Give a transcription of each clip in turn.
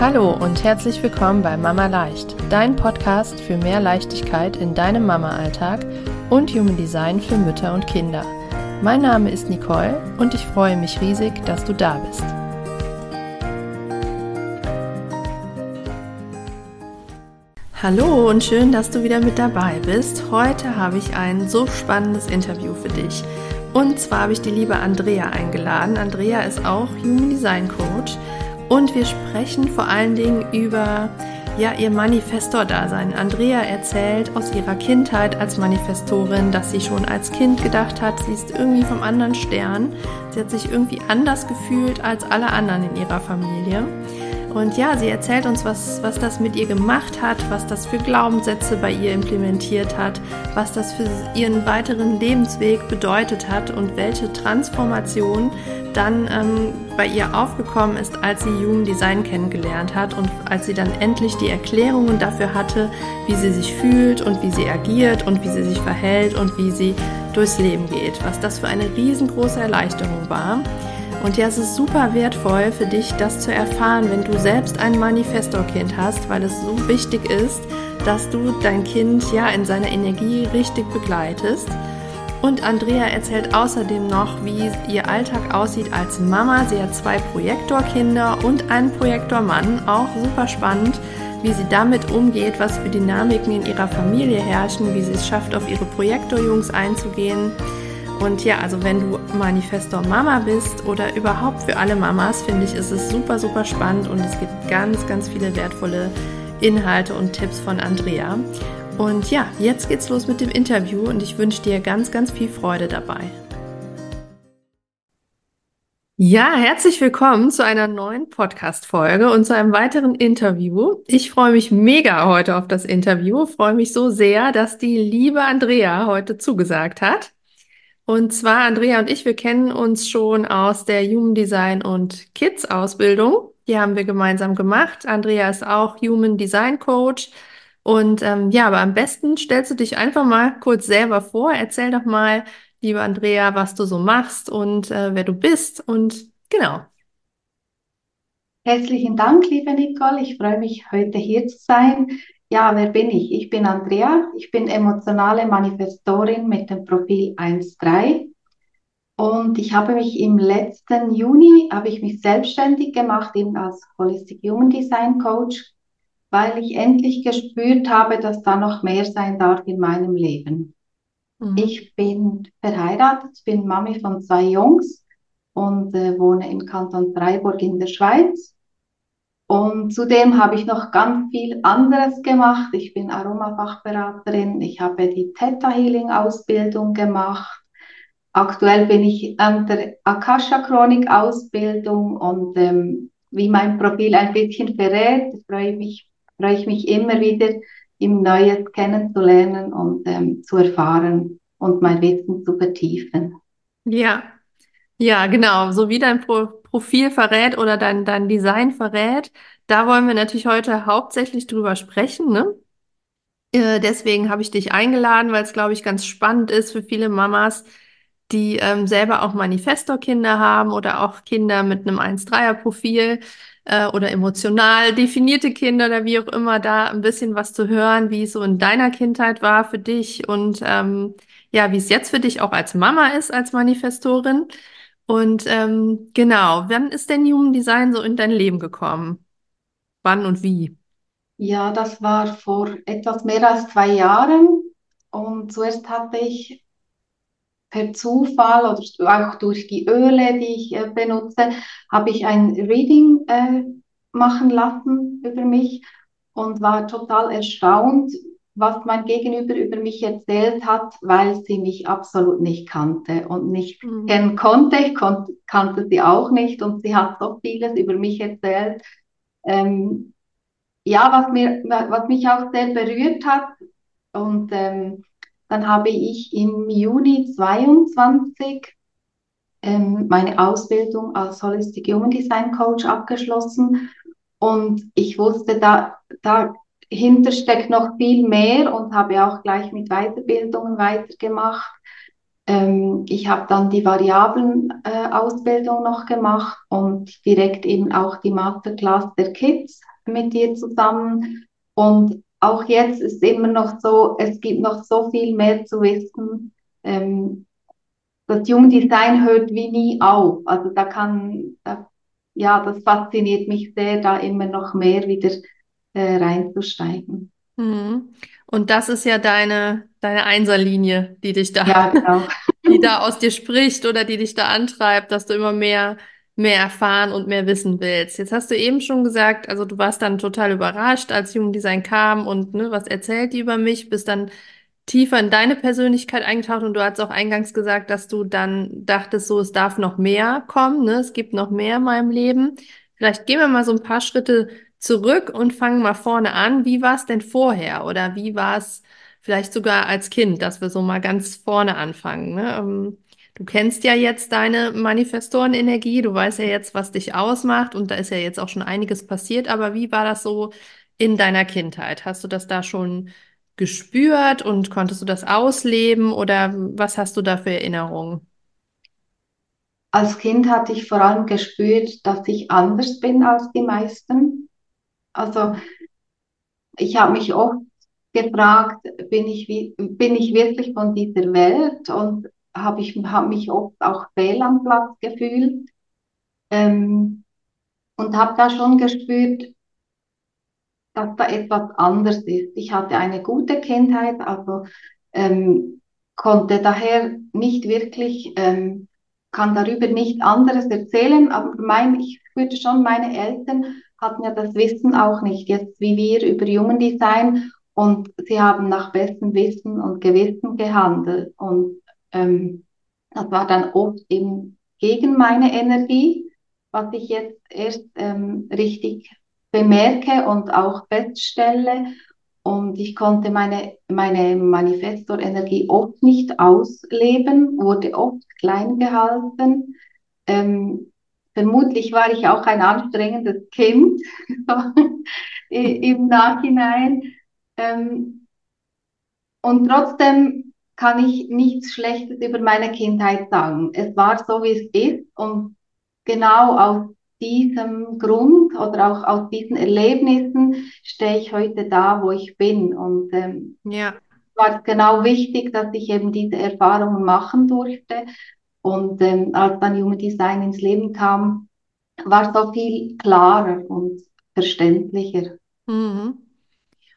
Hallo und herzlich willkommen bei Mama Leicht, dein Podcast für mehr Leichtigkeit in deinem Mama-Alltag und Human Design für Mütter und Kinder. Mein Name ist Nicole und ich freue mich riesig, dass du da bist. Hallo und schön, dass du wieder mit dabei bist. Heute habe ich ein so spannendes Interview für dich. Und zwar habe ich die liebe Andrea eingeladen. Andrea ist auch Human Design Coach und wir sprechen vor allen Dingen über ja, ihr Manifestor-Dasein. Andrea erzählt aus ihrer Kindheit als Manifestorin, dass sie schon als Kind gedacht hat, sie ist irgendwie vom anderen Stern. Sie hat sich irgendwie anders gefühlt als alle anderen in ihrer Familie. Und ja, sie erzählt uns, was, was das mit ihr gemacht hat, was das für Glaubenssätze bei ihr implementiert hat, was das für ihren weiteren Lebensweg bedeutet hat und welche Transformation dann ähm, bei ihr aufgekommen ist, als sie Human Design kennengelernt hat und als sie dann endlich die Erklärungen dafür hatte, wie sie sich fühlt und wie sie agiert und wie sie sich verhält und wie sie durchs Leben geht. Was das für eine riesengroße Erleichterung war. Und ja, es ist super wertvoll für dich, das zu erfahren, wenn du selbst ein Manifestor-Kind hast, weil es so wichtig ist, dass du dein Kind ja in seiner Energie richtig begleitest. Und Andrea erzählt außerdem noch, wie ihr Alltag aussieht als Mama. Sie hat zwei Projektorkinder und einen Projektormann. Auch super spannend, wie sie damit umgeht, was für Dynamiken in ihrer Familie herrschen, wie sie es schafft, auf ihre Projektorjungs einzugehen. Und ja, also wenn du Manifestor Mama bist oder überhaupt für alle Mamas, finde ich, ist es super, super spannend und es gibt ganz, ganz viele wertvolle Inhalte und Tipps von Andrea. Und ja, jetzt geht's los mit dem Interview und ich wünsche dir ganz, ganz viel Freude dabei. Ja, herzlich willkommen zu einer neuen Podcast-Folge und zu einem weiteren Interview. Ich freue mich mega heute auf das Interview, freue mich so sehr, dass die liebe Andrea heute zugesagt hat. Und zwar Andrea und ich, wir kennen uns schon aus der Human Design und Kids Ausbildung. Die haben wir gemeinsam gemacht. Andrea ist auch Human Design Coach und ähm, ja, aber am besten stellst du dich einfach mal kurz selber vor. Erzähl doch mal, liebe Andrea, was du so machst und äh, wer du bist. Und genau. Herzlichen Dank, liebe Nicole. Ich freue mich, heute hier zu sein. Ja, wer bin ich? Ich bin Andrea. Ich bin emotionale Manifestorin mit dem Profil 1.3. Und ich habe mich im letzten Juni, habe ich mich selbstständig gemacht, eben als Holistic Human Design Coach weil ich endlich gespürt habe, dass da noch mehr sein darf in meinem Leben. Mhm. Ich bin verheiratet, bin Mami von zwei Jungs und äh, wohne im Kanton Freiburg in der Schweiz. Und zudem habe ich noch ganz viel anderes gemacht. Ich bin Aromafachberaterin, ich habe die Theta Healing Ausbildung gemacht. Aktuell bin ich an der Akasha Chronik Ausbildung und ähm, wie mein Profil ein bisschen verrät, freue ich mich freue ich mich immer wieder, im Neues kennenzulernen und ähm, zu erfahren und mein Wissen zu vertiefen. Ja, ja, genau. So wie dein Pro Profil verrät oder dein, dein Design verrät, da wollen wir natürlich heute hauptsächlich drüber sprechen. Ne? Äh, deswegen habe ich dich eingeladen, weil es, glaube ich, ganz spannend ist für viele Mamas, die ähm, selber auch Manifestor-Kinder haben oder auch Kinder mit einem 1-3er-Profil äh, oder emotional definierte Kinder oder wie auch immer, da ein bisschen was zu hören, wie es so in deiner Kindheit war für dich und ähm, ja, wie es jetzt für dich auch als Mama ist, als Manifestorin. Und ähm, genau, wann ist denn Human Design so in dein Leben gekommen? Wann und wie? Ja, das war vor etwas mehr als zwei Jahren. Und zuerst hatte ich per Zufall oder auch durch die Öle, die ich äh, benutze, habe ich ein Reading äh, machen lassen über mich und war total erstaunt, was mein Gegenüber über mich erzählt hat, weil sie mich absolut nicht kannte und nicht mhm. kennen konnte. Ich kon kannte sie auch nicht und sie hat so vieles über mich erzählt. Ähm, ja, was, mir, was mich auch sehr berührt hat und ähm, dann habe ich im Juni 22 ähm, meine Ausbildung als Holistic Human Design Coach abgeschlossen und ich wusste, da, dahinter steckt noch viel mehr und habe auch gleich mit Weiterbildungen weitergemacht. Ähm, ich habe dann die Variablen-Ausbildung äh, noch gemacht und direkt eben auch die Masterclass der Kids mit dir zusammen. Und auch jetzt ist immer noch so, es gibt noch so viel mehr zu wissen. Ähm, das Jungdesign hört wie nie auf. Also da kann, da, ja, das fasziniert mich sehr, da immer noch mehr wieder äh, reinzusteigen. Mhm. Und das ist ja deine, deine Einserlinie, die dich da, ja, genau. die da aus dir spricht oder die dich da antreibt, dass du immer mehr, mehr erfahren und mehr wissen willst. Jetzt hast du eben schon gesagt, also du warst dann total überrascht, als Jugenddesign kam und ne, was erzählt die über mich, bist dann tiefer in deine Persönlichkeit eingetaucht und du hast auch eingangs gesagt, dass du dann dachtest, so, es darf noch mehr kommen, ne? Es gibt noch mehr in meinem Leben. Vielleicht gehen wir mal so ein paar Schritte zurück und fangen mal vorne an. Wie war es denn vorher oder wie war es vielleicht sogar als Kind, dass wir so mal ganz vorne anfangen? Ne? Du kennst ja jetzt deine Manifestorenenergie, du weißt ja jetzt, was dich ausmacht und da ist ja jetzt auch schon einiges passiert, aber wie war das so in deiner Kindheit? Hast du das da schon gespürt und konntest du das ausleben oder was hast du da für Erinnerungen? Als Kind hatte ich vor allem gespürt, dass ich anders bin als die meisten. Also ich habe mich oft gefragt, bin ich, bin ich wirklich von dieser Welt und habe ich hab mich oft auch fehl am Platz gefühlt. Ähm, und habe da schon gespürt, dass da etwas anders ist. Ich hatte eine gute Kindheit, also ähm, konnte daher nicht wirklich, ähm, kann darüber nicht anderes erzählen, aber mein, ich würde schon, meine Eltern hatten ja das Wissen auch nicht, jetzt wie wir über Design. Und sie haben nach bestem Wissen und Gewissen gehandelt. Und ähm, das war dann oft eben gegen meine Energie, was ich jetzt erst ähm, richtig bemerke und auch feststelle. Und ich konnte meine, meine Manifestor-Energie oft nicht ausleben, wurde oft klein gehalten. Ähm, vermutlich war ich auch ein anstrengendes Kind im Nachhinein. Ähm, und trotzdem kann ich nichts Schlechtes über meine Kindheit sagen. Es war so, wie es ist. Und genau aus diesem Grund oder auch aus diesen Erlebnissen stehe ich heute da, wo ich bin. Und ähm, ja. war es genau wichtig, dass ich eben diese Erfahrungen machen durfte. Und ähm, als dann Human Design ins Leben kam, war es so viel klarer und verständlicher. Mhm.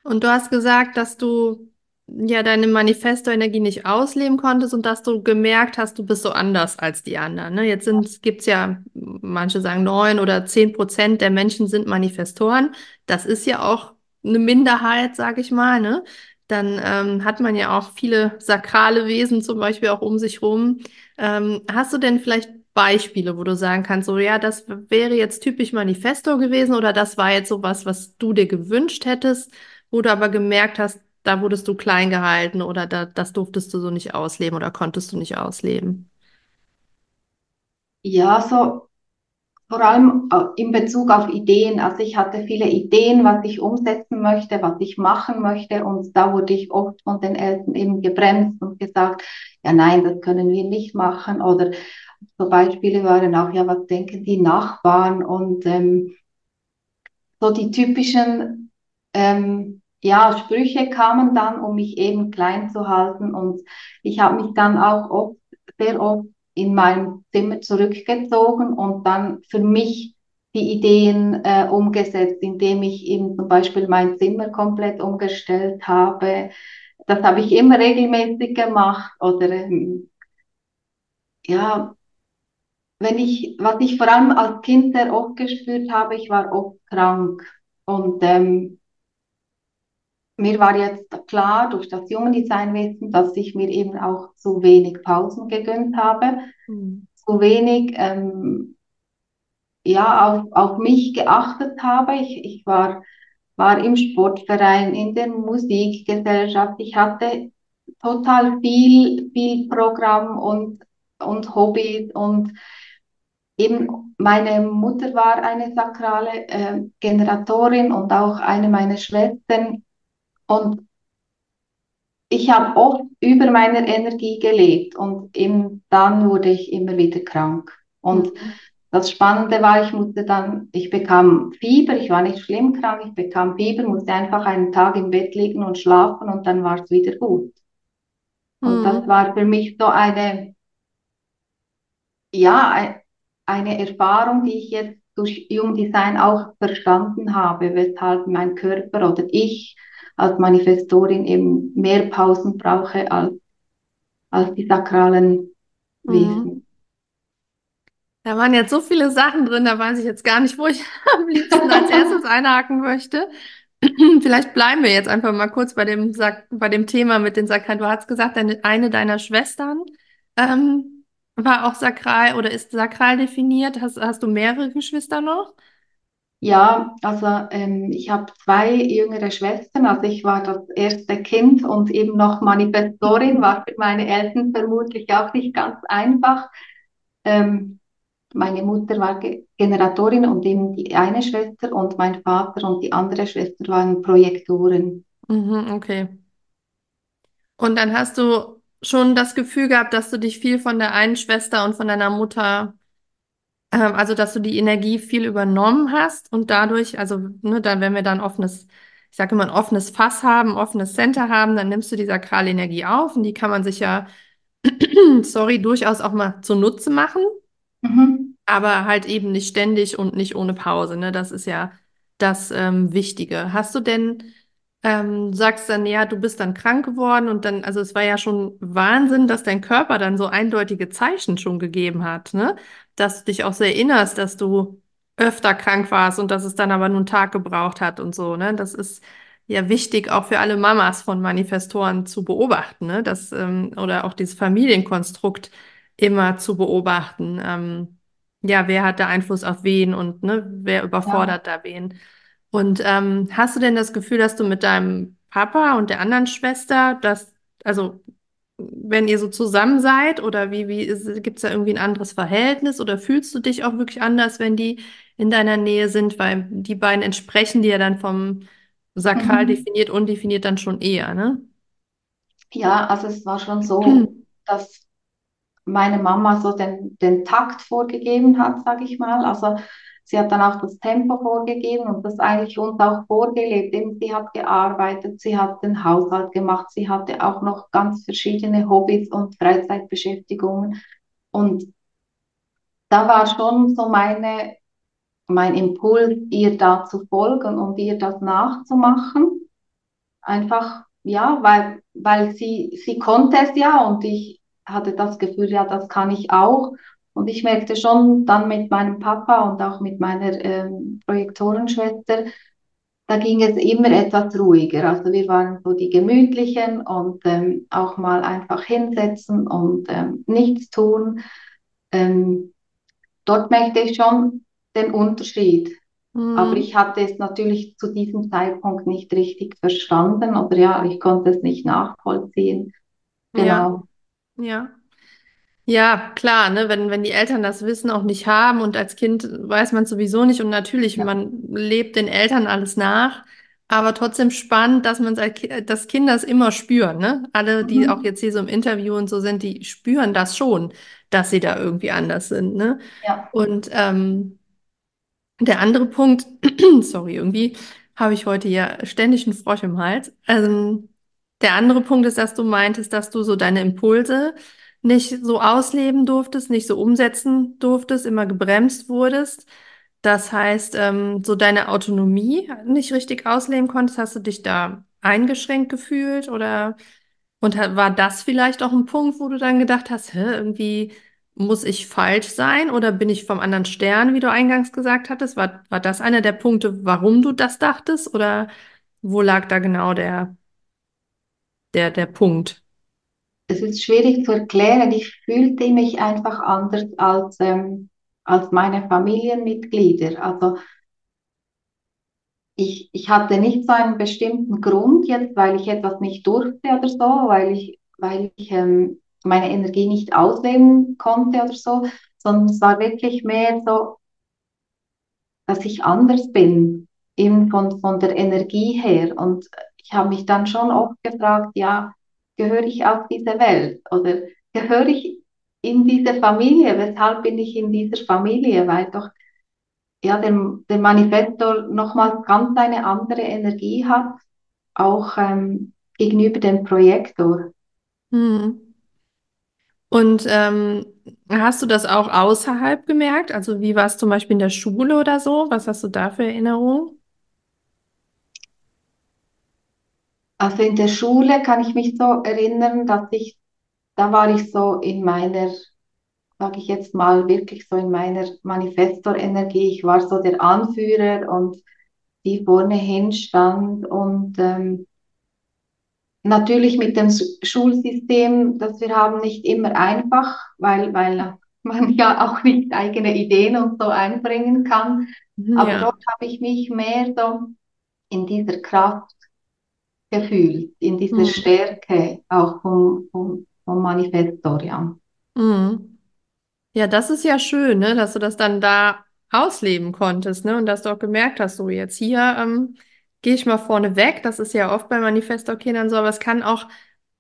Und du hast gesagt, dass du ja deine Manifesto-Energie nicht ausleben konntest und dass du gemerkt hast, du bist so anders als die anderen. Ne? Jetzt gibt es ja, manche sagen neun oder zehn Prozent der Menschen sind Manifestoren. Das ist ja auch eine Minderheit, sag ich mal. Ne? Dann ähm, hat man ja auch viele sakrale Wesen zum Beispiel auch um sich rum. Ähm, hast du denn vielleicht Beispiele, wo du sagen kannst, so ja, das wäre jetzt typisch Manifesto gewesen oder das war jetzt sowas, was du dir gewünscht hättest, wo du aber gemerkt hast, da wurdest du klein gehalten oder da, das durftest du so nicht ausleben oder konntest du nicht ausleben? Ja, so vor allem äh, in Bezug auf Ideen. Also ich hatte viele Ideen, was ich umsetzen möchte, was ich machen möchte. Und da wurde ich oft von den Eltern eben gebremst und gesagt, ja nein, das können wir nicht machen. Oder so Beispiele waren auch, ja, was denken die Nachbarn? Und ähm, so die typischen ähm, ja, Sprüche kamen dann, um mich eben klein zu halten. Und ich habe mich dann auch oft, sehr oft in mein Zimmer zurückgezogen und dann für mich die Ideen äh, umgesetzt, indem ich eben zum Beispiel mein Zimmer komplett umgestellt habe. Das habe ich immer regelmäßig gemacht. Oder ähm, ja, wenn ich, was ich vor allem als Kind sehr oft gespürt habe, ich war oft krank. Und ähm, mir war jetzt klar durch das Jungdesignwesen, dass ich mir eben auch zu wenig Pausen gegönnt habe, mhm. zu wenig ähm, ja, auf, auf mich geachtet habe. Ich, ich war, war im Sportverein, in der Musikgesellschaft. Ich hatte total viel, viel Programm und, und Hobbys und eben meine Mutter war eine sakrale äh, Generatorin und auch eine meiner Schwestern und ich habe oft über meiner Energie gelebt und eben dann wurde ich immer wieder krank. Und Mhm. das Spannende war, ich musste dann, ich bekam Fieber, ich war nicht schlimm krank, ich bekam Fieber, musste einfach einen Tag im Bett liegen und schlafen und dann war es wieder gut. Und das Mhm. war für mich so eine, ja, ein- eine Erfahrung, die ich jetzt durch Jungdesign auch verstanden habe, weshalb mein Körper oder ich als Manifestorin eben mehr Pausen brauche als, als die sakralen Mhm. Wesen. Da waren jetzt so viele Sachen drin, da weiß ich jetzt gar nicht, wo ich am liebsten als erstes einhaken möchte. Vielleicht bleiben wir jetzt einfach mal kurz bei dem, bei dem Thema mit den Sakralen. Du hast gesagt, deine, eine deiner Schwestern ähm, war auch sakral oder ist sakral definiert. Hast, hast du mehrere Geschwister noch? Ja, also ähm, ich habe zwei jüngere Schwestern, also ich war das erste Kind und eben noch Manifestorin, war für meine Eltern vermutlich auch nicht ganz einfach. Ähm, meine Mutter war Ge Generatorin und eben die eine Schwester und mein Vater und die andere Schwester waren Projektoren. Mhm, okay. Und dann hast du schon das Gefühl gehabt, dass du dich viel von der einen Schwester und von deiner Mutter Ähm, also, dass du die Energie viel übernommen hast und dadurch, also, ne, dann, wenn wir dann offenes, ich sage immer, ein offenes Fass haben, offenes Center haben, dann nimmst du die sakrale Energie auf und die kann man sich ja, sorry, durchaus auch mal zunutze machen. Mhm. Aber halt eben nicht ständig und nicht ohne Pause, ne? Das ist ja das ähm, Wichtige. Hast du denn, ähm, sagst dann, ja, du bist dann krank geworden und dann, also es war ja schon Wahnsinn, dass dein Körper dann so eindeutige Zeichen schon gegeben hat, ne? Dass du dich auch so erinnerst, dass du öfter krank warst und dass es dann aber nur einen Tag gebraucht hat und so, ne? Das ist ja wichtig auch für alle Mamas von Manifestoren zu beobachten, ne? Das, ähm, oder auch dieses Familienkonstrukt immer zu beobachten. Ähm, ja, wer hat da Einfluss auf wen und ne, wer Ja. überfordert da wen? Und ähm, hast du denn das Gefühl, dass du mit deinem Papa und der anderen Schwester, dass, also wenn ihr so zusammen seid oder wie, wie gibt es da irgendwie ein anderes Verhältnis oder fühlst du dich auch wirklich anders, wenn die in deiner Nähe sind? Weil die beiden entsprechen dir dann vom sakral Mhm. definiert, undefiniert dann schon eher, ne? Ja, also es war schon so, dass meine Mama so den, den Takt vorgegeben hat, sage ich mal. Also sie hat dann auch das Tempo vorgegeben und das eigentlich uns auch vorgelebt. Eben, sie hat gearbeitet, sie hat den Haushalt gemacht, sie hatte auch noch ganz verschiedene Hobbys und Freizeitbeschäftigungen. Und da war schon so meine, mein Impuls, ihr da zu folgen und ihr das nachzumachen. Einfach, ja, weil, weil sie, sie konnte es ja und ich hatte das Gefühl, ja, das kann ich auch. Und ich merkte schon dann mit meinem Papa und auch mit meiner ähm, Projektorenschwester, da ging es immer etwas ruhiger. Also wir waren so die Gemütlichen und ähm, auch mal einfach hinsetzen und ähm, nichts tun. Ähm, dort merkte ich schon den Unterschied. Aber Hm, ich hatte es natürlich zu diesem Zeitpunkt nicht richtig verstanden oder ja, ich konnte es nicht nachvollziehen. Genau. ja. Ja, klar, ne, wenn, wenn die Eltern das Wissen auch nicht haben und als Kind weiß man sowieso nicht und natürlich, Ja. man lebt den Eltern alles nach, aber trotzdem spannend, dass man dass Kinder es immer spüren, ne? Alle, die auch Mhm. jetzt hier so im Interview und so sind, die spüren das schon, dass sie da irgendwie anders sind, ne? Ja. Und ähm, der andere Punkt, sorry, irgendwie habe ich heute ja ständig einen Frosch im Hals. Ähm, der andere Punkt ist, dass du meintest, dass du so deine Impulse nicht so ausleben durftest, nicht so umsetzen durftest, immer gebremst wurdest. Das heißt, ähm, so deine Autonomie nicht richtig ausleben konntest. Hast du dich da eingeschränkt gefühlt oder und war das vielleicht auch ein Punkt, wo du dann gedacht hast, hä, irgendwie muss ich falsch sein oder bin ich vom anderen Stern, wie du eingangs gesagt hattest? War, war das einer der Punkte, warum du das dachtest oder wo lag da genau der, der, der Punkt? Es ist schwierig zu erklären. Ich fühlte mich einfach anders als, ähm, als meine Familienmitglieder. Also ich, ich hatte nicht so einen bestimmten Grund jetzt, weil ich etwas nicht durfte oder so, weil ich, weil ich ähm, meine Energie nicht ausleben konnte oder so, sondern es war wirklich mehr so, dass ich anders bin, eben von, von der Energie her. Und ich habe mich dann schon oft gefragt, ja, gehöre ich auf diese Welt oder gehöre ich in diese Familie? Weshalb bin ich in dieser Familie? Weil doch ja, der, der Manifestor nochmals ganz eine andere Energie hat, auch ähm, gegenüber dem Projektor. Hm. Und ähm, hast du das auch außerhalb gemerkt? Also wie war es zum Beispiel in der Schule oder so? Was hast du da für Erinnerungen? Also in der Schule kann ich mich so erinnern, dass ich, da war ich so in meiner, sage ich jetzt mal, wirklich so in meiner Manifestor-Energie. Ich war so der Anführer und die vorne hinstand und ähm, natürlich mit dem Schulsystem, das wir haben, nicht immer einfach, weil, weil man ja auch nicht eigene Ideen und so einbringen kann. Aber Ja. dort habe ich mich mehr so in dieser Kraft gefühlt, in dieser Hm. Stärke auch vom, vom, vom Manifestor, ja. Hm. Ja, das ist ja schön, ne, dass du das dann da ausleben konntest, ne, und dass du auch gemerkt hast, so jetzt hier ähm, gehe ich mal vorne weg. Das ist ja oft bei Manifestor-Kindern so, aber es kann auch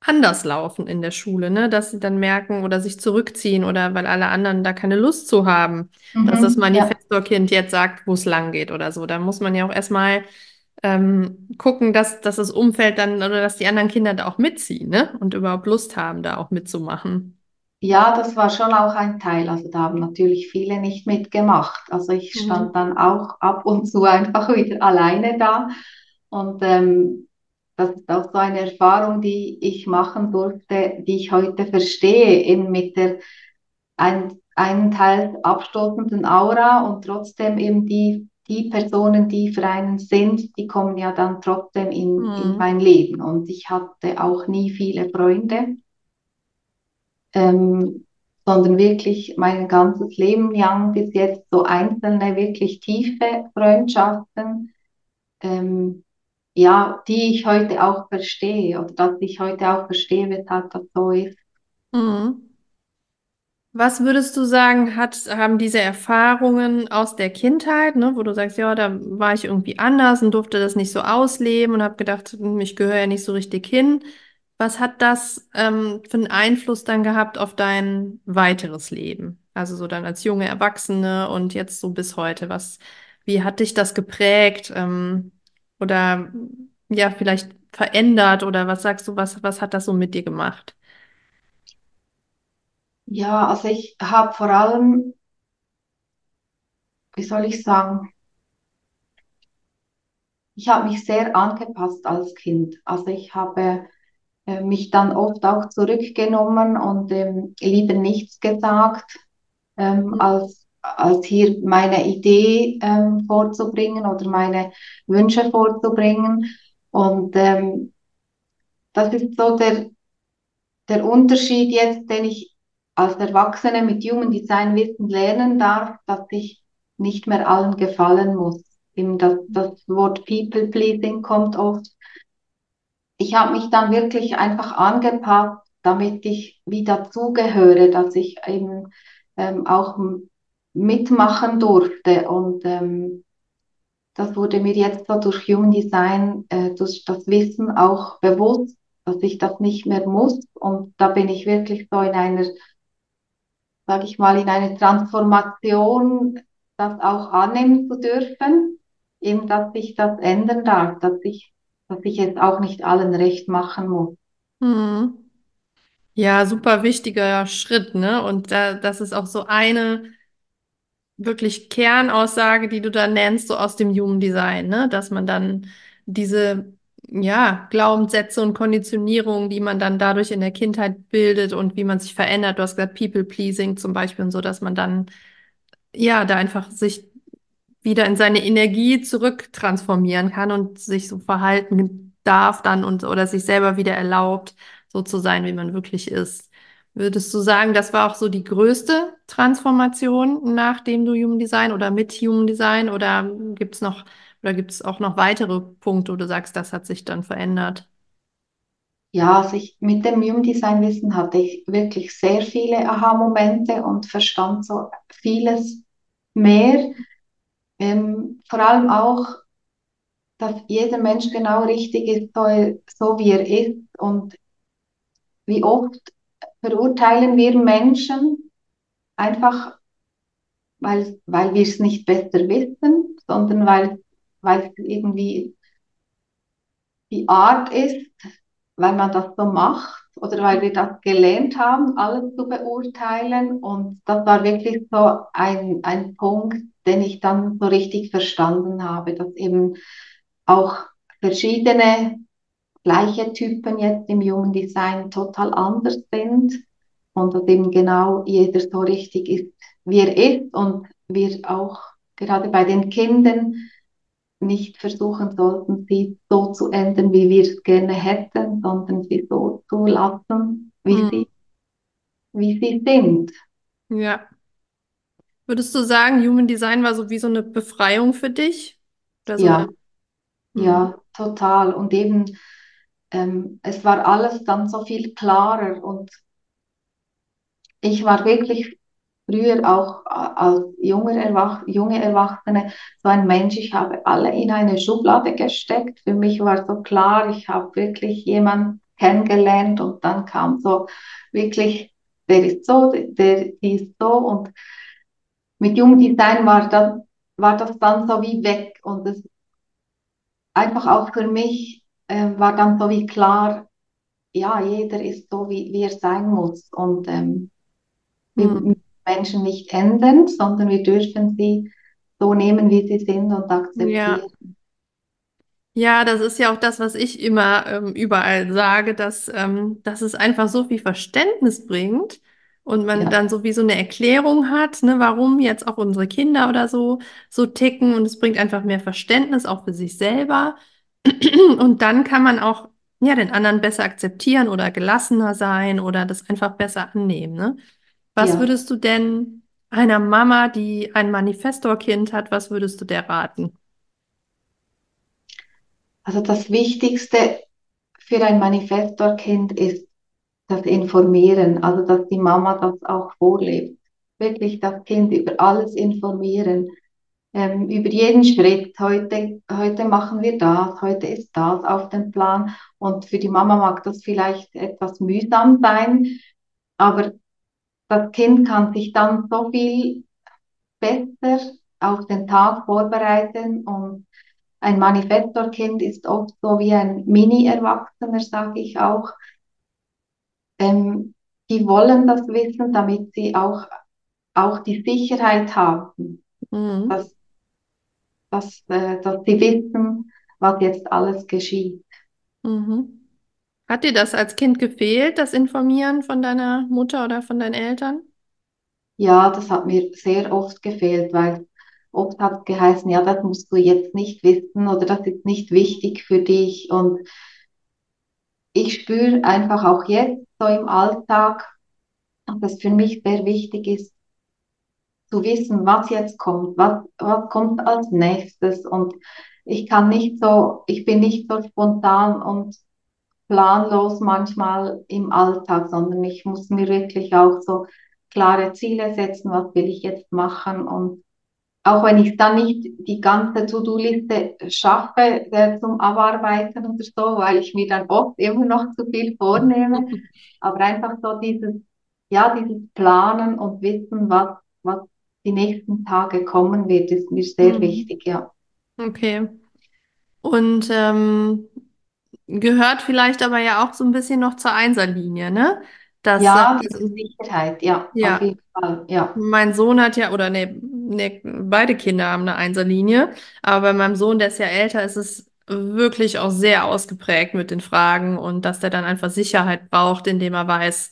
anders laufen in der Schule, ne, dass sie dann merken oder sich zurückziehen oder weil alle anderen da keine Lust zu haben, dass das Mhm, ja. Manifestor-Kind jetzt sagt, wo es lang geht oder so. Da muss man ja auch erstmal ähm, gucken, dass, dass das Umfeld dann oder dass die anderen Kinder da auch mitziehen, ne, und überhaupt Lust haben, da auch mitzumachen. Ja, das war schon auch ein Teil. Also da haben natürlich viele nicht mitgemacht. Also ich stand Mhm. dann auch ab und zu einfach wieder alleine da. Und ähm, das ist auch so eine Erfahrung, die ich machen durfte, die ich heute verstehe, eben mit der ein, einen Teil abstoßenden Aura und trotzdem eben die, die Personen, die für einen sind, die kommen ja dann trotzdem in, in Mhm. mein Leben. Und ich hatte auch nie viele Freunde ähm, sondern wirklich mein ganzes Leben lang bis jetzt so einzelne, wirklich tiefe Freundschaften, ähm, ja, die ich heute auch verstehe oder dass ich heute auch verstehe, weshalb das so ist. Mhm. Was würdest du sagen, hat, haben diese Erfahrungen aus der Kindheit, ne, wo du sagst, ja, da war ich irgendwie anders und durfte das nicht so ausleben und habe gedacht, hm, ich gehöre ja nicht so richtig hin. Was hat das ähm, für einen Einfluss dann gehabt auf dein weiteres Leben? Also so dann als junge Erwachsene und jetzt so bis heute. Was, wie hat dich das geprägt? Ähm, oder ja, vielleicht verändert? Oder was sagst du, was, was hat das so mit dir gemacht? Ja, also ich habe vor allem, wie soll ich sagen, ich habe mich sehr angepasst als Kind. Also ich habe äh, mich dann oft auch zurückgenommen und ähm, lieber nichts gesagt ähm, als, als hier meine Idee ähm, vorzubringen oder meine Wünsche vorzubringen. Und ähm, das ist so der, der Unterschied jetzt, den ich als Erwachsene mit Human Design Wissen lernen darf, dass ich nicht mehr allen gefallen muss. Das, das Wort People Pleasing kommt oft. Ich habe mich dann wirklich einfach angepasst, damit ich wie dazugehöre, dass ich eben ähm, auch mitmachen durfte. Und ähm, das wurde mir jetzt so durch Human Design, äh, durch das Wissen auch bewusst, dass ich das nicht mehr muss. Und da bin ich wirklich so in einer, sage ich mal, in einer Transformation, das auch annehmen zu dürfen, eben, dass sich das ändern darf, dass ich, dass ich jetzt auch nicht allen recht machen muss. Mhm. Ja, super wichtiger Schritt, ne? Und da, das ist auch so eine wirklich Kernaussage, die du da nennst, so aus dem Human Design, ne? Dass man dann diese, ja, Glaubenssätze und Konditionierungen, die man dann dadurch in der Kindheit bildet und wie man sich verändert, du hast gesagt, People-Pleasing zum Beispiel und so, dass man dann, ja, da einfach sich wieder in seine Energie zurücktransformieren kann und sich so verhalten darf dann und oder sich selber wieder erlaubt, so zu sein, wie man wirklich ist. Würdest du sagen, das war auch so die größte Transformation nachdem du Human Design oder mit Human Design oder gibt's noch oder gibt's auch noch weitere Punkte, wo du sagst, das hat sich dann verändert? Ja, also ich, mit dem Human Design Wissen hatte ich wirklich sehr viele Aha-Momente und verstand so vieles mehr. Ähm, vor allem auch, dass jeder Mensch genau richtig ist, so, so wie er ist und wie oft verurteilen wir Menschen einfach, weil, weil wir es nicht besser wissen, sondern weil, weil es irgendwie die Art ist, weil man das so macht oder weil wir das gelernt haben, alles zu beurteilen. Und das war wirklich so ein, ein Punkt, den ich dann so richtig verstanden habe, dass eben auch verschiedene gleiche Typen jetzt im jungen Design total anders sind und dass eben genau jeder so richtig ist, wie er ist und wir auch gerade bei den Kindern nicht versuchen sollten, sie so zu ändern, wie wir es gerne hätten, sondern sie so zu lassen, wie, mhm. sie, wie sie sind. Ja. Würdest du sagen, Human Design war so wie so eine Befreiung für dich? So ja. Eine... Mhm. Ja, total. Und eben, ähm, es war alles dann so viel klarer und ich war wirklich früher auch als junger Erwach junge Erwachsene so ein Mensch, ich habe alle in eine Schublade gesteckt. Für mich war so klar, ich habe wirklich jemanden kennengelernt und dann kam so wirklich, der ist so, der, ist so und mit Jungdesign war das, war das dann so wie weg und es einfach auch für mich äh, war dann so wie klar, ja, jeder ist so, wie, wie er sein muss und ähm, mhm. Menschen nicht ändern, sondern wir dürfen sie so nehmen, wie sie sind und akzeptieren. Ja. Ja, das ist ja auch das, was ich immer ähm, überall sage, dass, ähm, dass es einfach so viel Verständnis bringt und man ja. dann so wie so eine Erklärung hat, ne, warum jetzt auch unsere Kinder oder so so ticken und es bringt einfach mehr Verständnis auch für sich selber und dann kann man auch ja den anderen besser akzeptieren oder gelassener sein oder das einfach besser annehmen, ne? Was ja. würdest du denn einer Mama, die ein Manifestorkind hat, was würdest du der raten? Also das Wichtigste für ein Manifestorkind ist das Informieren, also dass die Mama das auch vorlebt. Wirklich das Kind über alles informieren, ähm, über jeden Schritt. Heute, heute machen wir das, heute ist das auf dem Plan. Und für die Mama mag das vielleicht etwas mühsam sein, aber das Kind kann sich dann so viel besser auf den Tag vorbereiten und ein Manifestorkind ist oft so wie ein Mini-Erwachsener, sage ich auch. Ähm, die wollen das wissen, damit sie auch, auch die Sicherheit haben, mhm. dass, dass, äh, dass sie wissen, was jetzt alles geschieht. Mhm. Hat dir das als Kind gefehlt, das Informieren von deiner Mutter oder von deinen Eltern? Ja, das hat mir sehr oft gefehlt, weil oft hat es geheißen, ja, das musst du jetzt nicht wissen oder das ist nicht wichtig für dich. Und ich spüre einfach auch jetzt so im Alltag, dass es für mich sehr wichtig ist, zu wissen, was jetzt kommt, was, was kommt als nächstes. Und ich kann nicht so, ich bin nicht so spontan und planlos manchmal im Alltag, sondern ich muss mir wirklich auch so klare Ziele setzen, was will ich jetzt machen und auch wenn ich dann nicht die ganze To-Do-Liste schaffe äh, zum Abarbeiten oder so, weil ich mir dann oft immer noch zu viel vornehme, aber einfach so dieses, ja, dieses Planen und Wissen, was, was die nächsten Tage kommen wird, ist mir sehr mhm. wichtig, ja. Okay. Und ähm, Gehört vielleicht aber ja auch so ein bisschen noch zur Einserlinie, ne? Das, ja, äh, diese Sicherheit, ja, ja, auf jeden Fall, ja. Mein Sohn hat ja, oder nee, nee, beide Kinder haben eine Einserlinie, aber bei meinem Sohn, der ist ja älter, ist es wirklich auch sehr ausgeprägt mit den Fragen und dass der dann einfach Sicherheit braucht, indem er weiß,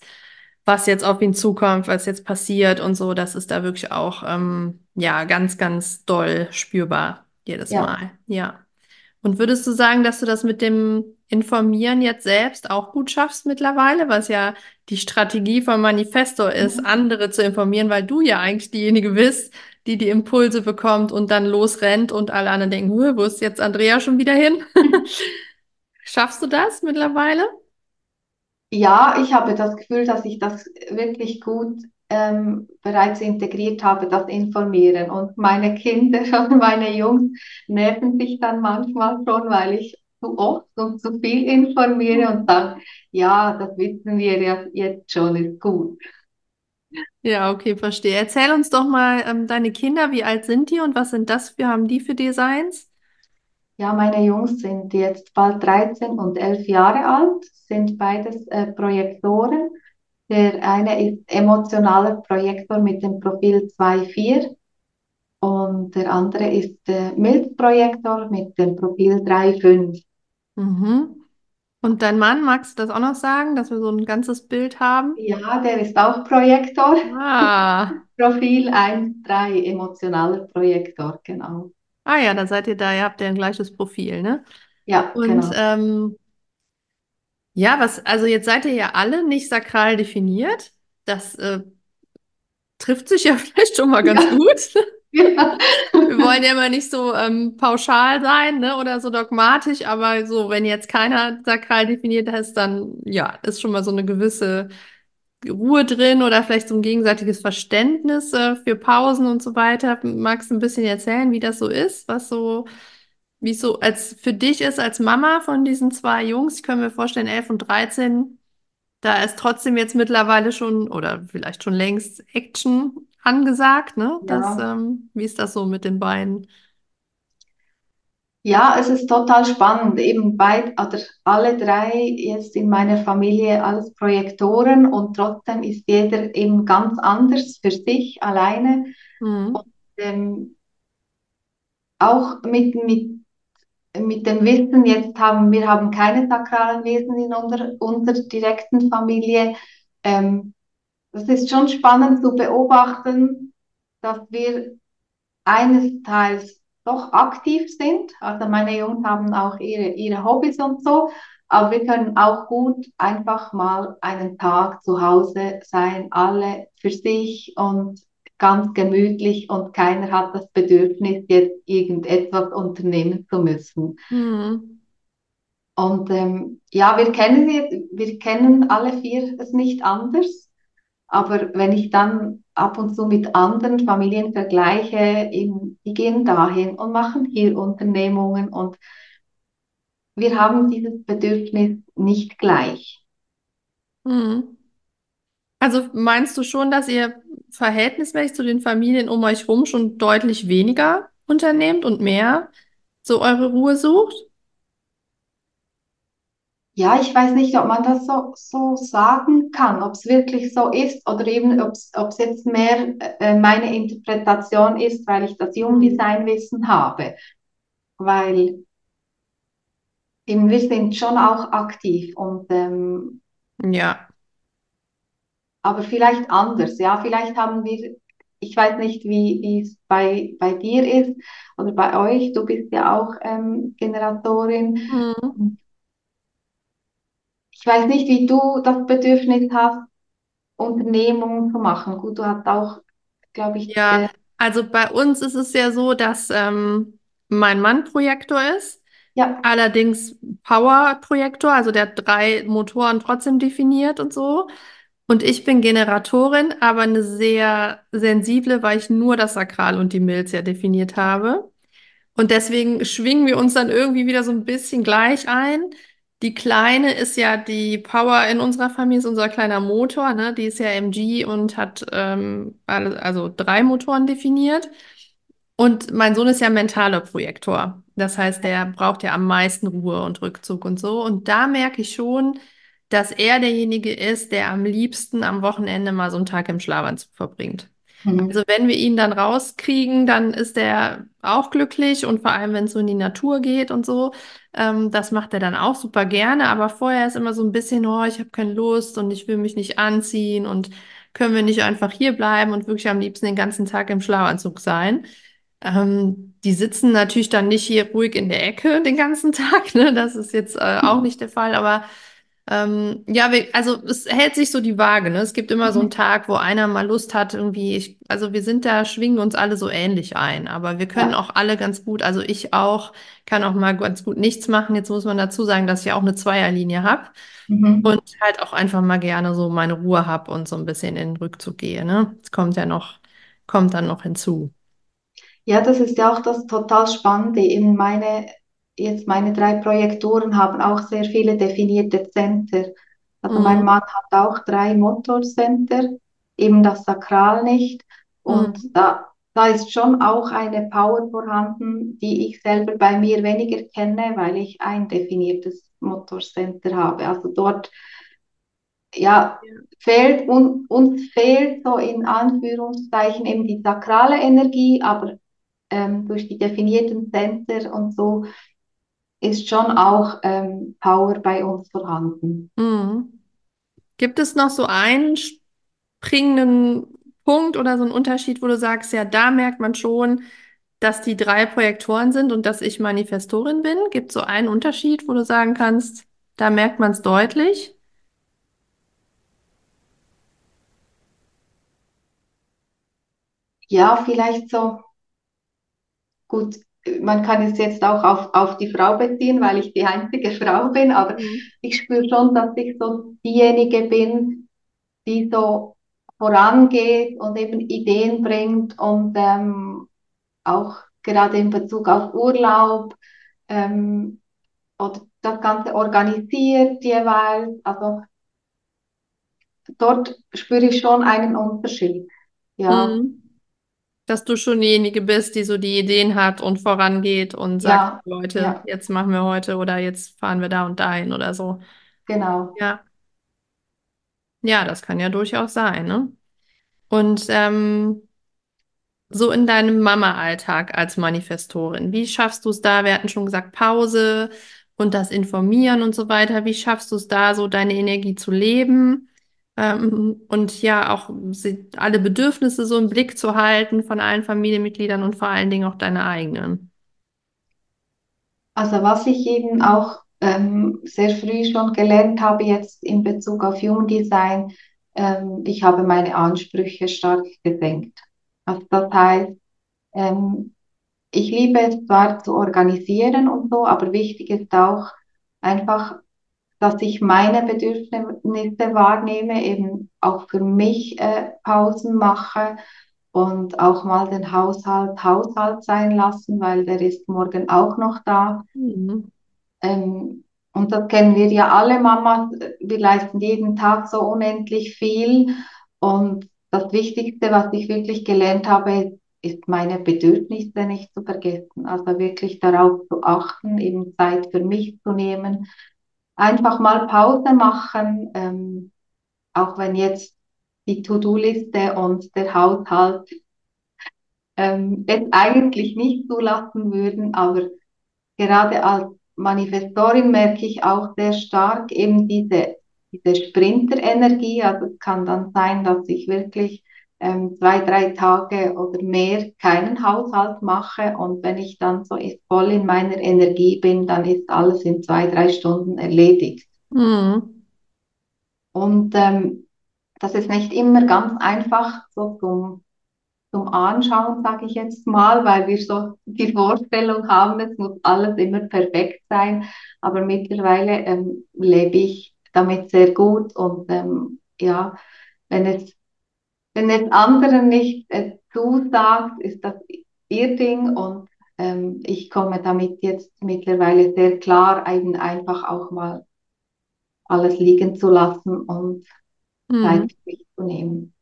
was jetzt auf ihn zukommt, was jetzt passiert und so. Das ist da wirklich auch, ähm, ja, ganz, ganz doll spürbar jedes ja. Mal, ja. Und würdest du sagen, dass du das mit dem Informieren jetzt selbst auch gut schaffst mittlerweile, was ja die Strategie von Manifesto ist, mhm. andere zu informieren, weil du ja eigentlich diejenige bist, die die Impulse bekommt und dann losrennt und alle anderen denken, wo ist jetzt Andrea schon wieder hin? Schaffst du das mittlerweile? Ja, ich habe das Gefühl, dass ich das wirklich gut ähm, bereits integriert habe, das Informieren. Und meine Kinder und meine Jungs nerven sich dann manchmal schon, weil ich zu oft und zu viel informiere und sage, ja, das wissen wir ja jetzt schon, ist gut. Ja, okay, verstehe. Erzähl uns doch mal, ähm, deine Kinder, wie alt sind die und was sind das für, haben die für Designs? Ja, meine Jungs sind jetzt bald 13 und 11 Jahre alt, sind beides äh, Projektoren. Der eine ist emotionaler Projektor mit dem Profil 2.4 und der andere ist äh, Milzprojektor mit dem Profil 3.5. Mhm. Und dein Mann, magst du das auch noch sagen, dass wir so ein ganzes Bild haben? Ja, der ist auch Projektor. Ah, Profil 1.3, emotionaler Projektor, genau. ah ja, dann seid ihr da, ihr habt ja ein gleiches Profil, ne? Ja, Und genau. ähm, ja, was, also jetzt seid ihr ja alle nicht sakral definiert. Das äh, trifft sich ja vielleicht schon mal ganz Ja, gut. ja. Wir wollen ja immer nicht so ähm, pauschal sein, ne, oder so dogmatisch, aber so, wenn jetzt keiner sakral definiert ist, dann ja, ist schon mal so eine gewisse Ruhe drin oder vielleicht so ein gegenseitiges Verständnis äh, für Pausen und so weiter. Magst du ein bisschen erzählen, wie das so ist, was so, wie es so als für dich ist als Mama von diesen zwei Jungs? Ich kann mir vorstellen, 11 und 13, da ist trotzdem jetzt mittlerweile schon oder vielleicht schon längst Action angesagt, ne? Das, Ja. ähm, wie ist das so mit den beiden? Ja, es ist total spannend. Eben beid, oder alle drei jetzt in meiner Familie alles Projektoren und trotzdem ist jeder eben ganz anders für sich alleine. Mhm. Ähm, auch mit, mit, mit dem Wissen, jetzt haben wir haben keine sakralen Wesen in unserer, unserer direkten Familie. Ähm, das ist schon spannend zu beobachten, dass wir eines Teils doch aktiv sind. Also meine Jungs haben auch ihre, ihre Hobbys und so, aber wir können auch gut einfach mal einen Tag zu Hause sein, alle für sich und ganz gemütlich und keiner hat das Bedürfnis, jetzt irgendetwas unternehmen zu müssen. Mhm. Und ähm, ja, wir kennen, wir, wir kennen alle vier es nicht anders. Aber wenn ich dann ab und zu mit anderen Familien vergleiche, eben, die gehen dahin und machen hier Unternehmungen und wir haben dieses Bedürfnis nicht gleich. Mhm. Also meinst du schon, dass ihr verhältnismäßig zu den Familien um euch rum schon deutlich weniger unternehmt und mehr so eure Ruhe sucht? Ja, ich weiß nicht, ob man das so, so sagen kann, ob es wirklich so ist oder eben, ob es jetzt mehr äh, meine Interpretation ist, weil ich das. Jungdesignwissen habe. Weil eben wir sind schon auch aktiv und ähm, Ja. Aber vielleicht anders. Ja, vielleicht haben wir, ich weiß nicht, wie, wie es bei, bei dir ist oder bei euch. Du bist ja auch ähm, Generatorin. Mhm. Ich weiß nicht, wie du das Bedürfnis hast, Unternehmungen zu machen. Gut, du hast auch, glaube ich, Ja, also bei uns ist es ja so, dass ähm, mein Mann Projektor ist, ja, allerdings Power-Projektor, also der hat drei Motoren trotzdem definiert und so. Und ich bin Generatorin, aber eine sehr sensible, weil ich nur das Sakral und die Milz ja definiert habe. Und deswegen schwingen wir uns dann irgendwie wieder so ein bisschen gleich ein. Die Kleine ist ja die Power in unserer Familie, ist unser kleiner Motor, ne? Die ist ja MG und hat ähm, also drei Motoren definiert. Und mein Sohn ist ja mentaler Projektor. Das heißt, der braucht ja am meisten Ruhe und Rückzug und so. Und da merke ich schon, dass er derjenige ist, der am liebsten am Wochenende mal so einen Tag im Schlafanzug verbringt. mhm, Also wenn wir ihn dann rauskriegen, dann ist er auch glücklich und vor allem, wenn es so in die Natur geht und so, ähm, das macht er dann auch super gerne. Aber vorher ist immer so ein bisschen, oh, ich habe keine Lust und ich will mich nicht anziehen und können wir nicht einfach hier bleiben und wirklich am liebsten den ganzen Tag im Schlafanzug sein. Ähm, die sitzen natürlich dann nicht hier ruhig in der Ecke den ganzen Tag, ne? Das ist jetzt äh, auch nicht der Fall, aber ähm, ja, wir, also es hält sich so die Waage, ne? Es gibt immer so einen mhm, Tag, wo einer mal Lust hat, irgendwie, ich, also wir sind da, schwingen uns alle so ähnlich ein, aber wir können ja, auch alle ganz gut, also ich auch, kann auch mal ganz gut nichts machen. Jetzt muss man dazu sagen, dass ich auch eine Zweierlinie habe mhm. und halt auch einfach mal gerne so meine Ruhe habe und so ein bisschen in den Rückzug gehe, ne? Das kommt ja noch, kommt dann noch hinzu. Ja, das ist ja auch das total Spannende. Eben meine jetzt meine drei Projektoren haben auch sehr viele definierte Center. Also mein Mhm. Mann hat auch drei Motorcenter, eben das Sakral nicht. Mhm. Und da, da ist schon auch eine Power vorhanden, die ich selber bei mir weniger kenne, weil ich ein definiertes Motorcenter habe. Also dort, ja, Ja. fehlt und, uns fehlt so in Anführungszeichen eben die sakrale Energie, aber ähm, durch die definierten Center und so ist schon auch ähm, Power bei uns vorhanden. Mhm. Gibt es noch so einen springenden Punkt oder so einen Unterschied, wo du sagst, ja, da merkt man schon, dass die drei Projektoren sind und dass ich Manifestorin bin? Gibt es so einen Unterschied, wo du sagen kannst, da merkt man es deutlich? Ja, vielleicht so gut. Man kann es jetzt auch auf, auf die Frau beziehen, weil ich die einzige Frau bin, aber Mhm. ich spüre schon, dass ich so diejenige bin, die so vorangeht und eben Ideen bringt und ähm, auch gerade in Bezug auf Urlaub ähm, oder das Ganze organisiert jeweils. Also dort spüre ich schon einen Unterschied. Ja, Mhm. Dass du schon diejenige bist, die so die Ideen hat und vorangeht und sagt, ja, Leute, ja, jetzt machen wir heute oder jetzt fahren wir da und dahin oder so. genau. Ja, ja, das kann ja durchaus sein, ne? Und ähm, so in deinem Mama-Alltag als Manifestorin, wie schaffst du es da? Wir hatten schon gesagt, Pause und das Informieren und so weiter. Wie schaffst du es da, so deine Energie zu leben? Ähm, und ja, auch sie, alle Bedürfnisse so im Blick zu halten von allen Familienmitgliedern und vor allen Dingen auch deine eigenen. Also was ich eben auch ähm, sehr früh schon gelernt habe jetzt in Bezug auf Human Design, ähm, ich habe meine Ansprüche stark gesenkt. Also das heißt, ähm, ich liebe es zwar zu organisieren und so, aber wichtig ist auch einfach, dass ich meine Bedürfnisse wahrnehme, eben auch für mich äh, Pausen mache und auch mal den Haushalt Haushalt sein lassen, weil der ist morgen auch noch da. Mhm. Ähm, und das kennen wir ja alle Mamas. Wir leisten jeden Tag so unendlich viel. Und das Wichtigste, was ich wirklich gelernt habe, ist meine Bedürfnisse nicht zu vergessen. Also wirklich darauf zu achten, eben Zeit für mich zu nehmen. Einfach mal Pause machen, ähm, auch wenn jetzt die To-Do-Liste und der Haushalt ähm, es eigentlich nicht zulassen würden, aber gerade als Manifestorin merke ich auch sehr stark eben diese, diese Sprinterenergie. Also es kann dann sein, dass ich wirklich ähm, zwei, drei Tage oder mehr keinen Haushalt mache und wenn ich dann so voll in meiner Energie bin, dann ist alles in zwei, drei Stunden erledigt. Mhm. Und ähm, das ist nicht immer ganz einfach so zum zum Anschauen, sage ich jetzt mal, weil wir so die Vorstellung haben, es muss alles immer perfekt sein. Aber mittlerweile ähm, lebe ich damit sehr gut und ähm, ja, wenn es, wenn es anderen nicht äh, zusagt, ist das ihr Ding und ähm, ich komme damit jetzt mittlerweile sehr klar, eben einfach auch mal alles liegen zu lassen und Mhm. Zeit für mich zu nehmen.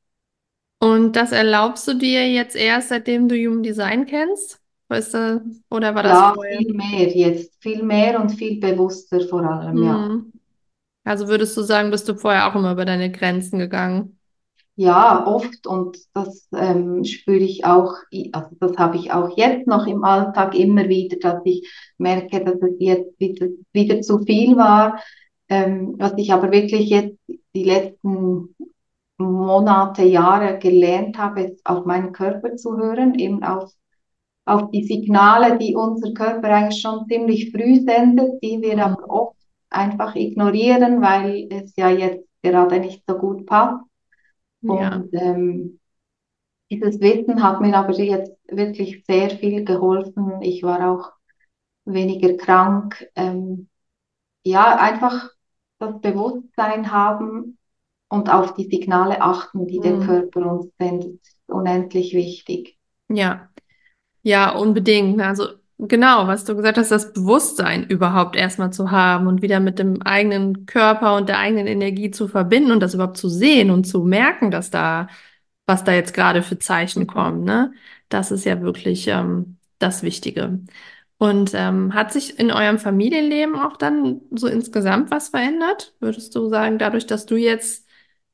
Und das erlaubst du dir jetzt erst, seitdem du Human Design kennst? Weißt du, oder war das Ja, vorher? viel mehr jetzt, viel mehr und viel bewusster vor allem, ja. Mhm. Also würdest du sagen, bist du vorher auch immer über deine Grenzen gegangen? Ja, oft und das ähm, spüre ich auch, also das habe ich auch jetzt noch im Alltag immer wieder, dass ich merke, dass es jetzt wieder, wieder zu viel war. Ähm, was ich aber wirklich jetzt die letzten Monate, Jahre gelernt habe, ist auf meinen Körper zu hören, eben auf, auf die Signale, die unser Körper eigentlich schon ziemlich früh sendet, die wir aber Mhm. oft einfach ignorieren, weil es ja jetzt gerade nicht so gut passt. Ja. Und ähm, dieses Wissen hat mir aber jetzt wirklich sehr viel geholfen. Ich war auch weniger krank. Ähm, ja, einfach das Bewusstsein haben und auf die Signale achten, die der Mhm. Körper uns sendet, ist unendlich wichtig. Ja. Ja, unbedingt. Also genau, was du gesagt hast, das Bewusstsein überhaupt erstmal zu haben und wieder mit dem eigenen Körper und der eigenen Energie zu verbinden und das überhaupt zu sehen und zu merken, dass da, was da jetzt gerade für Zeichen kommen, ne? Das ist ja wirklich ähm, das Wichtige. Und ähm, hat sich in eurem Familienleben auch dann so insgesamt was verändert? Würdest du sagen, dadurch, dass du jetzt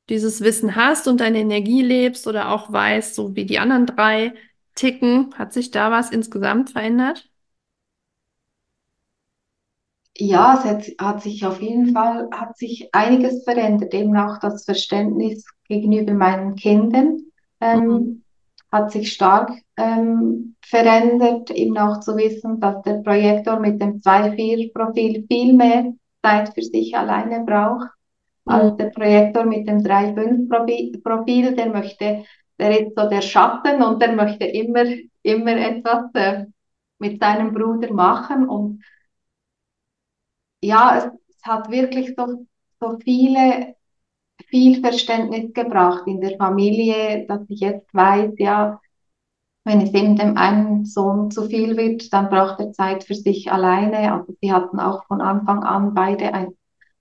dieses Wissen hast und deine Energie lebst oder auch weißt, so wie die anderen drei ticken, hat sich da was insgesamt verändert? Ja, es hat, hat sich auf jeden Fall, hat sich einiges verändert, eben auch das Verständnis gegenüber meinen Kindern Mhm. ähm, hat sich stark ähm, verändert, eben auch zu wissen, dass der Projektor mit dem 2.4-Profil viel mehr Zeit für sich alleine braucht, als der Mhm. Projektor mit dem 3.5-Profil, der möchte, der ist so der Schatten und der möchte immer, immer etwas äh, mit seinem Bruder machen und ja, es, es hat wirklich so, so viele, viel Verständnis gebracht in der Familie, dass ich jetzt weiß, ja, wenn es eben dem einen Sohn zu viel wird, dann braucht er Zeit für sich alleine. Also sie hatten auch von Anfang an beide ein,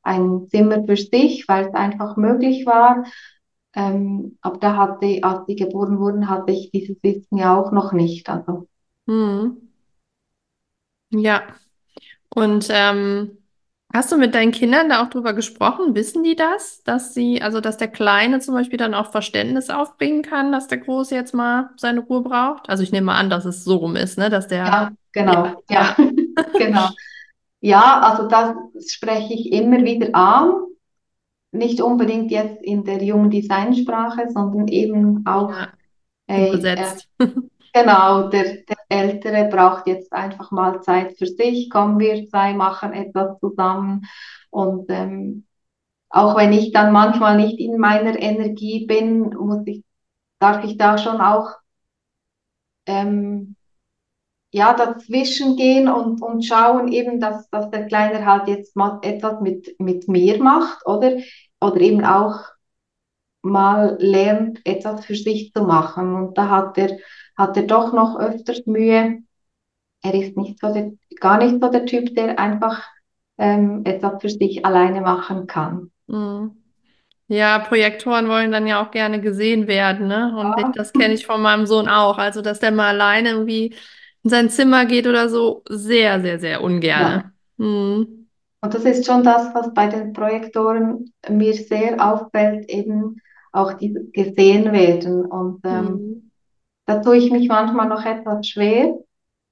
ein Zimmer für sich, weil es einfach möglich war. Ähm, aber da hatte, als sie geboren wurden, hatte ich dieses Wissen ja auch noch nicht. Also Mhm. Ja. Und ähm, hast du mit deinen Kindern da auch drüber gesprochen? Wissen die das, dass sie, also dass der Kleine zum Beispiel dann auch Verständnis aufbringen kann, dass der Große jetzt mal seine Ruhe braucht? Also ich nehme mal an, dass es so rum ist, ne? Dass der, ja, genau, ja, ja, genau. Ja, also das spreche ich immer wieder an. Nicht unbedingt jetzt in der jungen Designsprache, sondern eben auch, ja, äh, übersetzt. genau, der, der Ältere braucht jetzt einfach mal Zeit für sich. Kommen wir zwei, machen etwas zusammen. Und ähm, auch wenn ich dann manchmal nicht in meiner Energie bin, muss ich, darf ich da schon auch ähm, ja, dazwischen gehen und, und schauen eben, dass, dass der Kleine halt jetzt mal etwas mit, mit mir macht, oder? Oder eben auch mal lernt, etwas für sich zu machen. Und da hat er, hat er doch noch öfters Mühe. Er ist nicht so der, gar nicht so der Typ, der einfach ähm, etwas für sich alleine machen kann. Mhm. Ja, Projektoren wollen dann ja auch gerne gesehen werden, ne? Und Ja, das kenne ich von meinem Sohn auch. Also, dass der mal alleine irgendwie in sein Zimmer geht oder so, sehr, sehr, sehr ja. ungerne. Mhm. Und das ist schon das, was bei den Projektoren mir sehr auffällt, eben auch die gesehen werden. Und ähm, Mhm. da tue ich mich manchmal noch etwas schwer,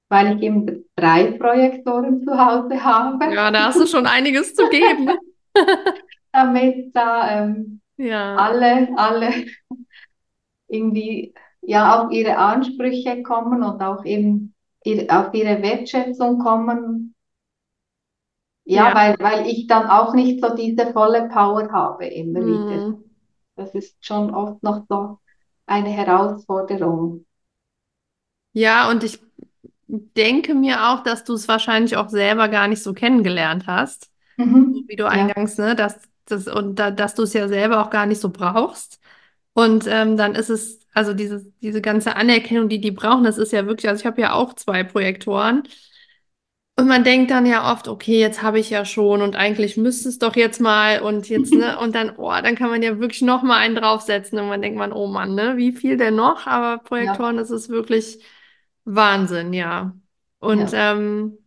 weil ich eben drei Projektoren zu Hause habe, Ja, da hast du schon einiges zu geben. damit da ähm, Ja, alle, alle irgendwie ja auf ihre Ansprüche kommen und auch eben ihr, auf ihre Wertschätzung kommen. Ja, ja. weil, weil ich dann auch nicht so diese volle Power habe immer wieder. Das ist schon oft noch so eine Herausforderung. Ja, und ich denke mir auch, dass du es wahrscheinlich auch selber gar nicht so kennengelernt hast, Mhm. wie du Ja, eingangs, ne, dass, das, und da, dass du es ja selber auch gar nicht so brauchst. Und ähm, dann ist es, also diese, diese ganze Anerkennung, die die brauchen, das ist ja wirklich, also ich habe ja auch zwei Projektoren. Und man denkt dann ja oft, okay, jetzt habe ich ja schon und eigentlich müsste es doch jetzt mal und jetzt, ne, und dann, oh, dann kann man ja wirklich noch mal einen draufsetzen und man denkt man, oh Mann, ne, wie viel denn noch? Aber ja, Projektoren, das ist wirklich Wahnsinn, ja. Und ja. ähm,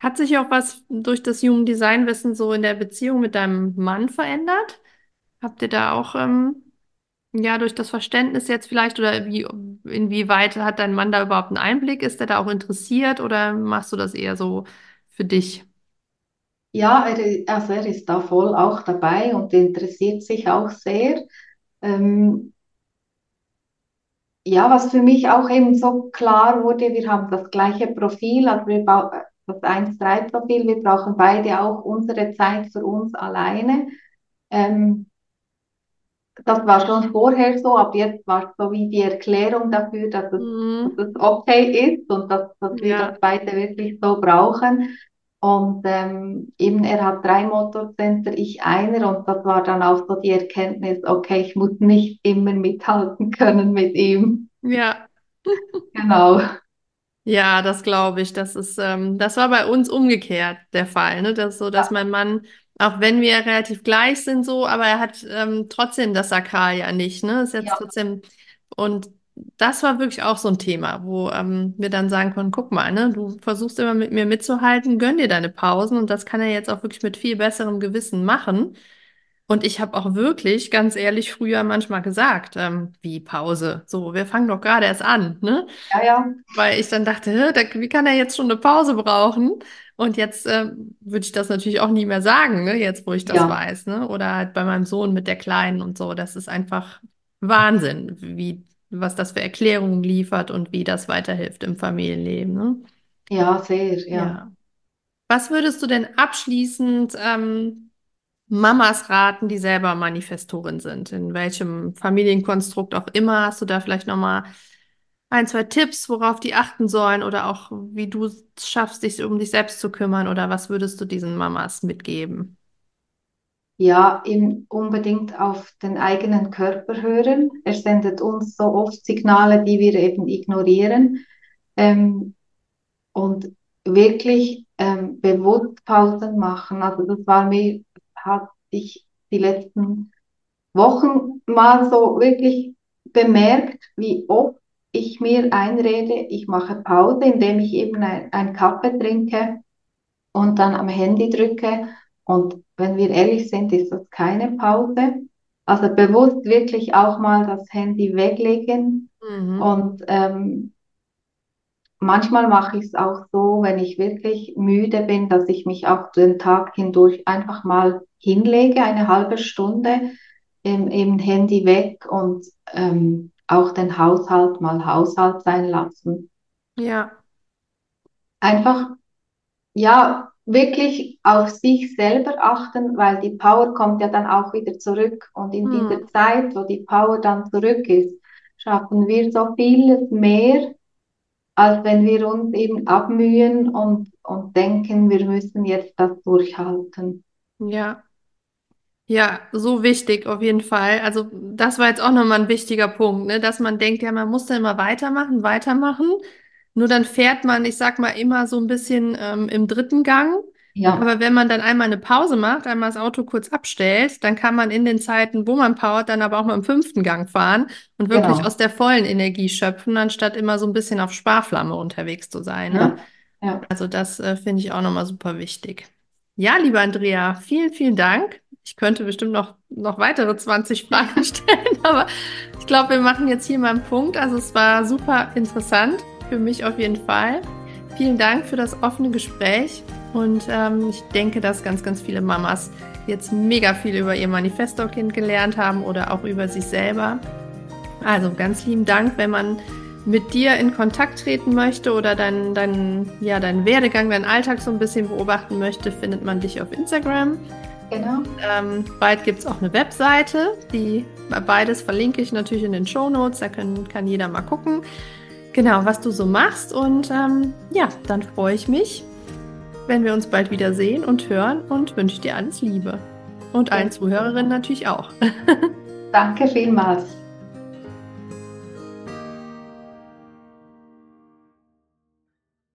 hat sich auch was durch das Human Design Wissen so in der Beziehung mit deinem Mann verändert? Habt ihr da auch, ähm, ja, durch das Verständnis jetzt vielleicht oder wie, inwieweit hat dein Mann da überhaupt einen Einblick? Ist er da auch interessiert oder machst du das eher so für dich? Ja, er, also er ist da voll auch dabei und interessiert sich auch sehr. Ähm, ja, was für mich auch eben so klar wurde, wir haben das gleiche Profil, also wir das 1-3-Profil, wir brauchen beide auch unsere Zeit für uns alleine. Ähm, das war schon vorher so, aber jetzt war es so wie die Erklärung dafür, dass es, Mhm. dass es okay ist und dass, dass wir das Ja, beide wirklich so brauchen. Und ähm, eben, er hat drei Motorcenter, ich einer, und das war dann auch so die Erkenntnis, okay, ich muss nicht immer mithalten können mit ihm. ja, Genau. Ja, das glaube ich. Das ist, ähm, das war bei uns umgekehrt der Fall, ne? Das so, dass Ja, mein Mann, auch wenn wir relativ gleich sind, so, aber er hat ähm, trotzdem das Sakral ja nicht, ne? Ist jetzt ja, trotzdem, und das war wirklich auch so ein Thema, wo ähm, wir dann sagen konnten, guck mal, ne, du versuchst immer mit mir mitzuhalten, gönn dir deine Pausen und das kann er jetzt auch wirklich mit viel besserem Gewissen machen. Und ich habe auch wirklich, ganz ehrlich, früher manchmal gesagt, ähm, wie Pause. So, wir fangen doch gerade erst an, ne? ja, ja, Weil ich dann dachte, hä, da, wie kann er jetzt schon eine Pause brauchen? Und jetzt äh, würde ich das natürlich auch nie mehr sagen, ne? Jetzt, wo ich das ja, weiß, ne? Oder halt bei meinem Sohn mit der Kleinen und so. Das ist einfach Wahnsinn, wie, was das für Erklärungen liefert und wie das weiterhilft im Familienleben, ne? ja, sehr, ja. Ja. Was würdest du denn abschließend ähm, Mamas raten, die selber Manifestorin sind? In welchem Familienkonstrukt auch immer, hast du da vielleicht nochmal ein, zwei Tipps, worauf die achten sollen oder auch wie du es schaffst, dich um dich selbst zu kümmern oder was würdest du diesen Mamas mitgeben? Ja, eben unbedingt auf den eigenen Körper hören. Er sendet uns so oft Signale, die wir eben ignorieren. Ähm, und wirklich ähm, bewusst Pausen machen. Also das war mir, hatte ich die letzten Wochen mal so wirklich bemerkt, wie oft ich mir einrede, ich mache Pause, indem ich eben ein, Kaffee trinke und dann am Handy drücke. Und wenn wir ehrlich sind, ist das keine Pause. Also bewusst wirklich auch mal das Handy weglegen. Mhm. Und ähm, manchmal mache ich es auch so, wenn ich wirklich müde bin, dass ich mich auch den Tag hindurch einfach mal hinlege, eine halbe Stunde im, im Handy weg und ähm, auch den Haushalt mal Haushalt sein lassen. Ja. Einfach ja, wirklich auf sich selber achten, weil die Power kommt ja dann auch wieder zurück. Und in dieser Hm. Zeit, wo die Power dann zurück ist, schaffen wir so vieles mehr, als wenn wir uns eben abmühen und, und denken, wir müssen jetzt das durchhalten. Ja. Ja, so wichtig auf jeden Fall. Also das war jetzt auch nochmal ein wichtiger Punkt, ne? Dass man denkt, ja, man muss dann immer weitermachen, weitermachen. Nur dann fährt man, ich sag mal, immer so ein bisschen ähm, im dritten Gang. Ja, Aber wenn man dann einmal eine Pause macht, einmal das Auto kurz abstellt, dann kann man in den Zeiten, wo man powert, dann aber auch mal im fünften Gang fahren und wirklich genau. aus der vollen Energie schöpfen, anstatt immer so ein bisschen auf Sparflamme unterwegs zu sein, ne? Ja, ja. Also das äh, finde ich auch nochmal super wichtig. Ja, lieber Andrea, vielen, vielen Dank. Ich könnte bestimmt noch, noch weitere 20 Fragen stellen, aber ich glaube, wir machen jetzt hier mal einen Punkt. Also es war super interessant, für mich auf jeden Fall. Vielen Dank für das offene Gespräch und ähm, ich denke, dass ganz, ganz viele Mamas jetzt mega viel über ihr Manifesto-Kind gelernt haben oder auch über sich selber. Also ganz lieben Dank, wenn man mit dir in Kontakt treten möchte oder deinen dein, ja, deinen Werdegang, deinen Alltag so ein bisschen beobachten möchte, findet man dich auf Instagram. Genau. Ähm, bald gibt es auch eine Webseite, die beides verlinke ich natürlich in den Show Notes, da können, kann jeder mal gucken, genau, was du so machst. Und ähm, ja, dann freue ich mich, wenn wir uns bald wieder sehen und hören und wünsche dir alles Liebe. Und allen Zuhörerinnen natürlich auch. Danke vielmals.